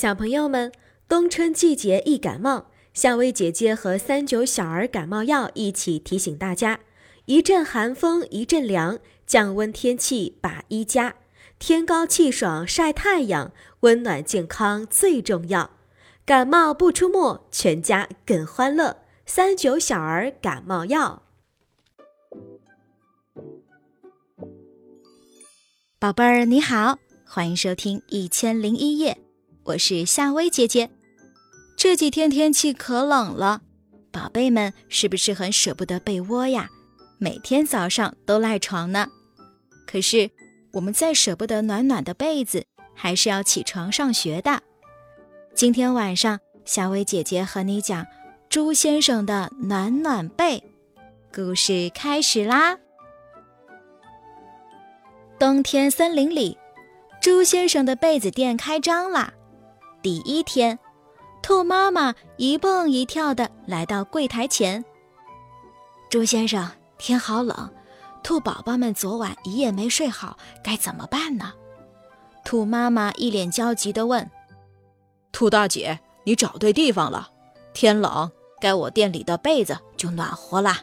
小朋友们，冬春季节易感冒，夏薇姐姐和三九小儿感冒药一起提醒大家：一阵寒风一阵凉，降温天气把衣加，天高气爽晒太阳，温暖健康最重要。感冒不出没，全家更欢乐。三九小儿感冒药，宝贝儿你好，欢迎收听《一千零一夜》。我是夏薇姐姐。这几天天气可冷了，宝贝们是不是很舍不得被窝呀？每天早上都赖床呢。可是我们再舍不得暖暖的被子，还是要起床上学的。今天晚上，夏薇姐姐和你讲猪先生的暖暖被故事开始啦。冬天森林里，猪先生的被子店开张啦。第一天，兔妈妈一蹦一跳的来到柜台前。猪先生，天好冷，兔宝宝们昨晚一夜没睡好，该怎么办呢？兔妈妈一脸焦急的问。兔大姐，你找对地方了，天冷，该我店里的被子就暖和啦。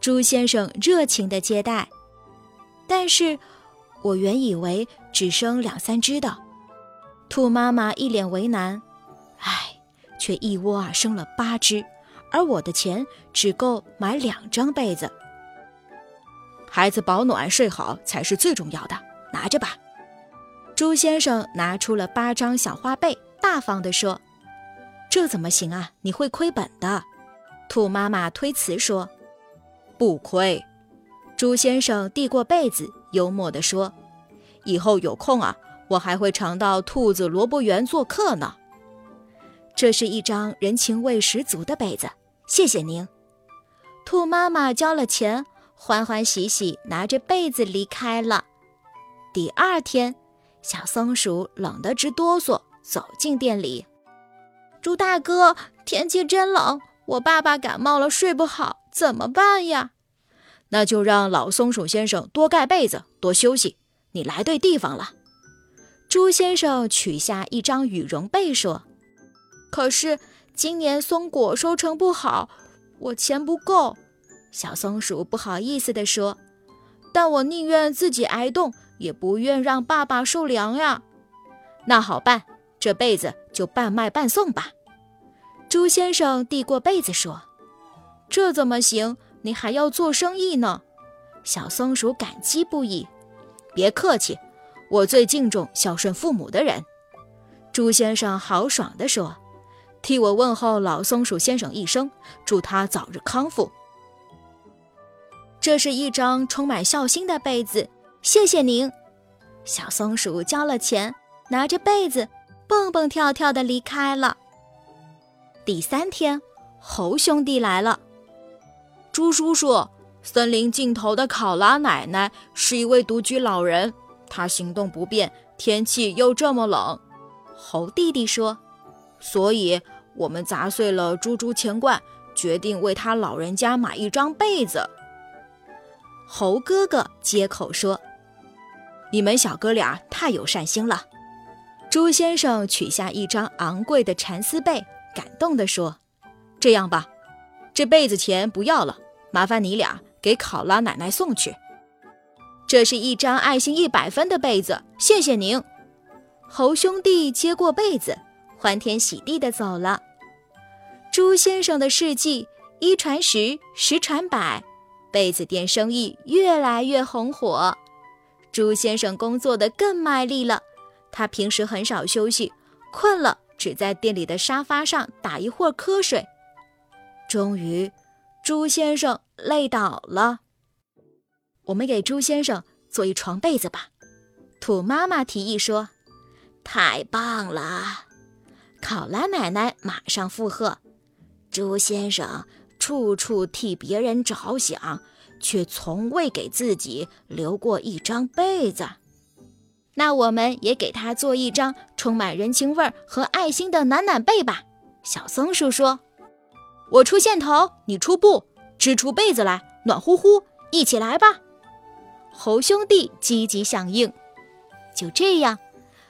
猪先生热情的接待。但是，我原以为只生两三只的。兔妈妈一脸为难，唉，却一窝啊生了八只，而我的钱只够买两张被子。孩子保暖睡好才是最重要的，拿着吧。猪先生拿出了八张小花被，大方地说：“这怎么行啊？你会亏本的。”兔妈妈推辞说：“不亏。”猪先生递过被子，幽默地说：“以后有空啊。”我还会常到兔子萝卜园做客呢。这是一张人情味十足的被子，谢谢您。兔妈妈交了钱，欢欢喜喜拿着被子离开了。第二天，小松鼠冷得直哆嗦，走进店里。猪大哥，天气真冷，我爸爸感冒了，睡不好，怎么办呀？那就让老松鼠先生多盖被子，多休息。你来对地方了。猪先生取下一张羽绒被，说：“可是今年松果收成不好，我钱不够。”小松鼠不好意思地说：“但我宁愿自己挨冻，也不愿让爸爸受凉呀。”那好办，这被子就半卖半送吧。猪先生递过被子说：“这怎么行？你还要做生意呢。”小松鼠感激不已：“别客气。”我最敬重孝顺父母的人，猪先生豪爽地说：“替我问候老松鼠先生一声，祝他早日康复。”这是一张充满孝心的被子，谢谢您。小松鼠交了钱，拿着被子蹦蹦跳跳地离开了。第三天，猴兄弟来了。猪叔叔，森林尽头的考拉奶奶是一位独居老人。他行动不便，天气又这么冷，猴弟弟说：“所以我们砸碎了猪猪钱罐，决定为他老人家买一张被子。”猴哥哥接口说：“你们小哥俩太有善心了。”猪先生取下一张昂贵的蚕丝被，感动地说：“这样吧，这被子钱不要了，麻烦你俩给考拉奶奶送去。”这是一张爱心一百分的被子，谢谢您。猴兄弟接过被子，欢天喜地的走了。猪先生的事迹一传十，十传百，被子店生意越来越红火。猪先生工作的更卖力了，他平时很少休息，困了只在店里的沙发上打一会儿瞌睡。终于，猪先生累倒了。我们给猪先生做一床被子吧，兔妈妈提议说：“太棒了！”考拉奶奶马上附和：“猪先生处处替别人着想，却从未给自己留过一张被子。那我们也给他做一张充满人情味和爱心的暖暖被吧。”小松鼠说：“我出线头，你出布，织出被子来，暖乎乎，一起来吧！”猴兄弟积极响应，就这样，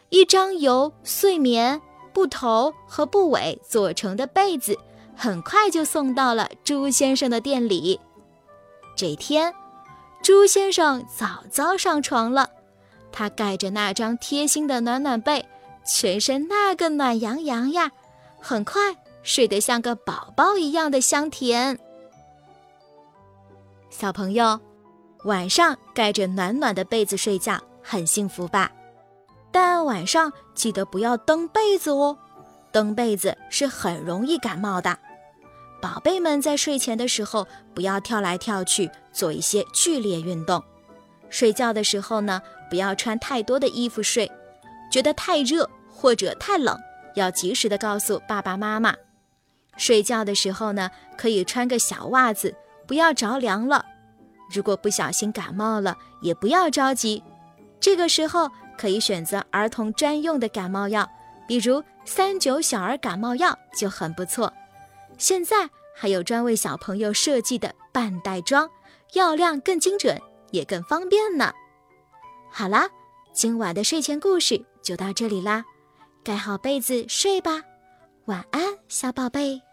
一张由碎棉、布头和布尾做成的被子，很快就送到了朱先生的店里。这天，朱先生早早上床了，他盖着那张贴心的暖暖被，全身那个暖洋洋呀，很快睡得像个宝宝一样的香甜。小朋友，晚上盖着暖暖的被子睡觉，很幸福吧？但晚上记得不要蹬被子哦，蹬被子是很容易感冒的。宝贝们在睡前的时候不要跳来跳去，做一些剧烈运动。睡觉的时候呢，不要穿太多的衣服睡，觉得太热或者太冷，要及时的告诉爸爸妈妈。睡觉的时候呢，可以穿个小袜子，不要着凉了。如果不小心感冒了，也不要着急，这个时候。可以选择儿童专用的感冒药，比如三九小儿感冒药就很不错。现在还有专为小朋友设计的半袋装，药量更精准，也更方便呢。好啦，今晚的睡前故事就到这里啦，盖好被子睡吧，晚安，小宝贝。